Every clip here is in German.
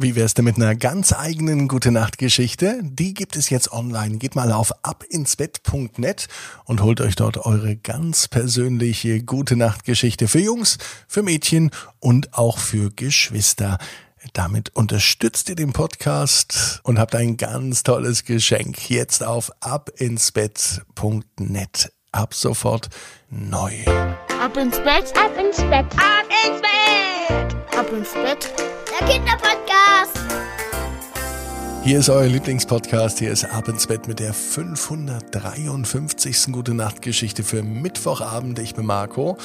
Wie wär's denn mit einer ganz eigenen Gute Nacht Geschichte? Die gibt es jetzt online. Geht mal auf abinsbett.net und holt euch dort eure ganz persönliche Gute Nacht Geschichte für Jungs, für Mädchen und auch für Geschwister. Damit unterstützt ihr den Podcast und habt ein ganz tolles Geschenk. Jetzt auf abinsbett.net. Ab sofort neu. Ab ins Bett, ab ins Bett, ab ins Bett, ab ins Bett. Der Kinderpodcast. Hier ist euer Lieblingspodcast. Hier ist Ab ins Bett mit der 553. Gute Nacht Geschichte für Mittwochabend. Ich bin Marco.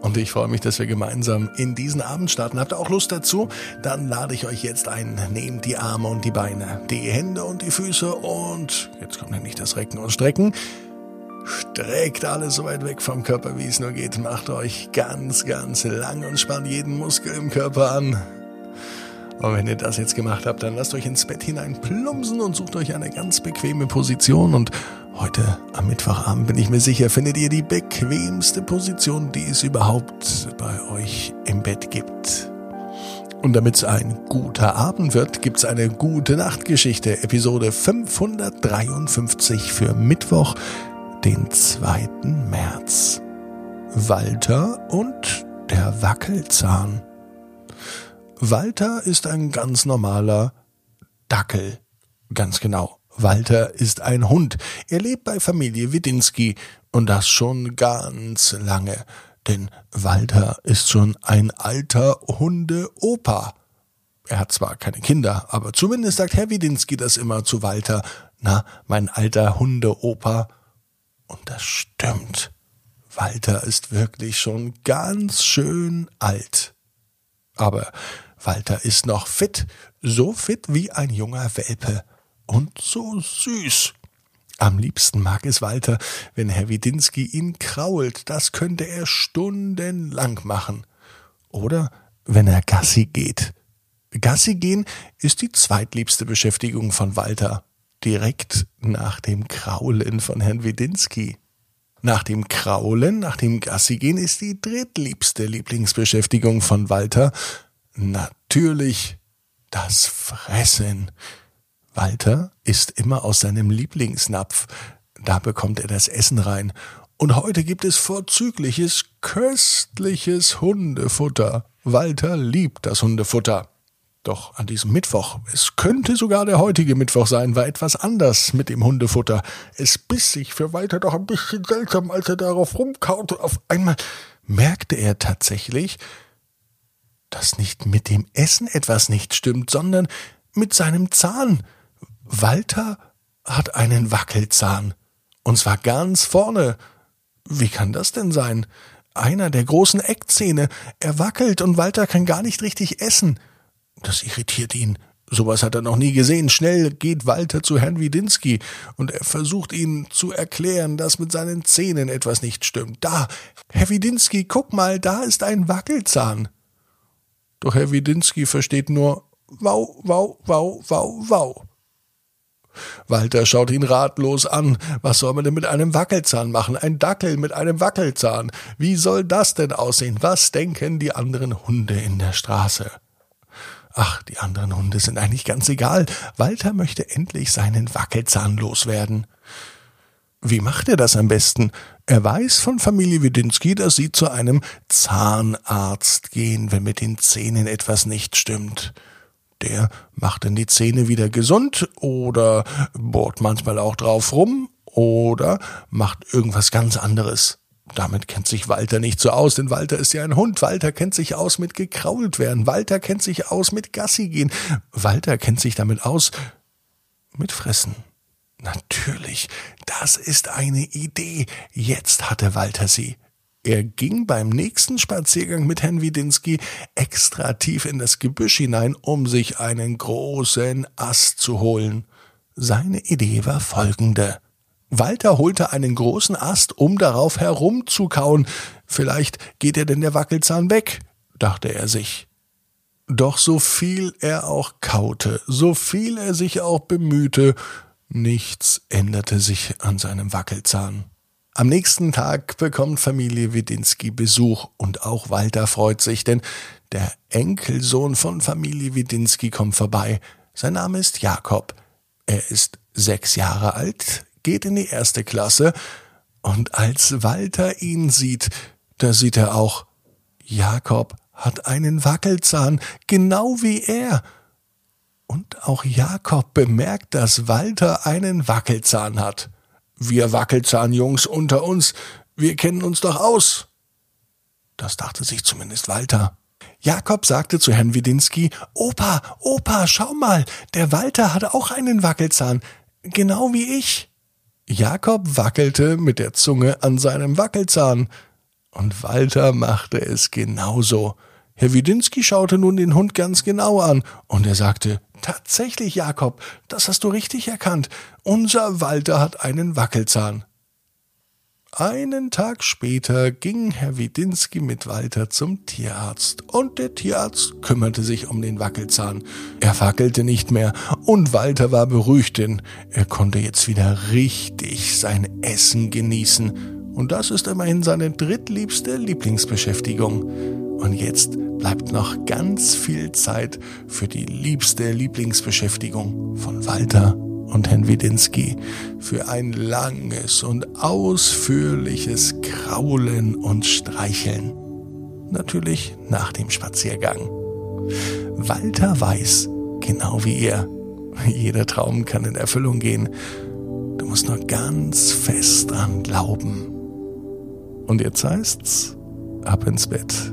Und ich freue mich, dass wir gemeinsam in diesen Abend starten. Habt ihr auch Lust dazu? Dann lade ich euch jetzt ein. Nehmt die Arme und die Beine, die Hände und die Füße und jetzt kommt nämlich das Recken und Strecken. Streckt alles so weit weg vom Körper, wie es nur geht. Macht euch ganz, ganz lang und spannt jeden Muskel im Körper an. Und wenn ihr das jetzt gemacht habt, dann lasst euch ins Bett hinein plumpsen und sucht euch eine ganz bequeme Position. Und heute am Mittwochabend bin ich mir sicher, findet ihr die bequemste Position, die es überhaupt bei euch im Bett gibt. Und damit es ein guter Abend wird, gibt's eine gute Nachtgeschichte, Episode 553 für Mittwoch, den 2. März. Walter und der Wackelzahn. Walter ist ein ganz normaler Dackel. Ganz genau. Walter ist ein Hund. Er lebt bei Familie Widinski und das schon ganz lange. Denn Walter ist schon ein alter Hundeopa. Er hat zwar keine Kinder, aber zumindest sagt Herr Widinski das immer zu Walter. Na, mein alter Hundeopa. Und das stimmt. Walter ist wirklich schon ganz schön alt. Aber Walter ist noch fit, so fit wie ein junger Welpe und so süß. Am liebsten mag es Walter, wenn Herr Widinski ihn krault, das könnte er stundenlang machen. Oder wenn er Gassi geht. Gassi gehen ist die zweitliebste Beschäftigung von Walter, direkt nach dem Kraulen von Herrn Widinski. Nach dem Kraulen, nach dem Gassi gehen ist die drittliebste Lieblingsbeschäftigung von Walter, Natürlich das Fressen. Walter isst immer aus seinem Lieblingsnapf. Da bekommt er das Essen rein. Und heute gibt es vorzügliches, köstliches Hundefutter. Walter liebt das Hundefutter. Doch an diesem Mittwoch, es könnte sogar der heutige Mittwoch sein, war etwas anders mit dem Hundefutter. Es biss sich für Walter doch ein bisschen seltsam, als er darauf rumkaute. Auf einmal merkte er tatsächlich, dass nicht mit dem Essen etwas nicht stimmt, sondern mit seinem Zahn. Walter hat einen Wackelzahn. Und zwar ganz vorne. Wie kann das denn sein? Einer der großen Eckzähne. Er wackelt und Walter kann gar nicht richtig essen. Das irritiert ihn. Sowas hat er noch nie gesehen. Schnell geht Walter zu Herrn Widinski und er versucht ihn zu erklären, dass mit seinen Zähnen etwas nicht stimmt. Da, Herr Widinski, guck mal, da ist ein Wackelzahn. Doch Herr Widinski versteht nur Wow, wow, wow, wow, wow. Walter schaut ihn ratlos an. Was soll man denn mit einem Wackelzahn machen? Ein Dackel mit einem Wackelzahn. Wie soll das denn aussehen? Was denken die anderen Hunde in der Straße? Ach, die anderen Hunde sind eigentlich ganz egal. Walter möchte endlich seinen Wackelzahn loswerden. Wie macht er das am besten? Er weiß von Familie Widinski, dass sie zu einem Zahnarzt gehen, wenn mit den Zähnen etwas nicht stimmt. Der macht dann die Zähne wieder gesund oder bohrt manchmal auch drauf rum oder macht irgendwas ganz anderes. Damit kennt sich Walter nicht so aus, denn Walter ist ja ein Hund. Walter kennt sich aus mit gekrault werden. Walter kennt sich aus mit Gassi gehen. Walter kennt sich damit aus mit Fressen. Natürlich, das ist eine Idee. Jetzt hatte Walter sie. Er ging beim nächsten Spaziergang mit Herrn Widinski extra tief in das Gebüsch hinein, um sich einen großen Ast zu holen. Seine Idee war folgende. Walter holte einen großen Ast, um darauf herumzukauen. Vielleicht geht er denn der Wackelzahn weg, dachte er sich. Doch so viel er auch kaute, so viel er sich auch bemühte, Nichts änderte sich an seinem Wackelzahn. Am nächsten Tag bekommt Familie Widinski Besuch und auch Walter freut sich, denn der Enkelsohn von Familie Widinski kommt vorbei. Sein Name ist Jakob. Er ist sechs Jahre alt, geht in die erste Klasse und als Walter ihn sieht, da sieht er auch, Jakob hat einen Wackelzahn, genau wie er. Und auch Jakob bemerkt, dass Walter einen Wackelzahn hat. Wir Wackelzahnjungs unter uns, wir kennen uns doch aus. Das dachte sich zumindest Walter. Jakob sagte zu Herrn Widinski, Opa, Opa, schau mal, der Walter hat auch einen Wackelzahn, genau wie ich. Jakob wackelte mit der Zunge an seinem Wackelzahn, und Walter machte es genauso. Herr Widinski schaute nun den Hund ganz genau an, und er sagte, Tatsächlich, Jakob, das hast du richtig erkannt. Unser Walter hat einen Wackelzahn. Einen Tag später ging Herr Widinski mit Walter zum Tierarzt und der Tierarzt kümmerte sich um den Wackelzahn. Er wackelte nicht mehr und Walter war beruhigt, denn er konnte jetzt wieder richtig sein Essen genießen. Und das ist immerhin seine drittliebste Lieblingsbeschäftigung. Und jetzt bleibt noch ganz viel Zeit für die liebste Lieblingsbeschäftigung von Walter und Herrn Widinski für ein langes und ausführliches Kraulen und Streicheln. Natürlich nach dem Spaziergang. Walter weiß, genau wie ihr, jeder Traum kann in Erfüllung gehen. Du musst nur ganz fest dran glauben. Und jetzt heißt's, ab ins Bett.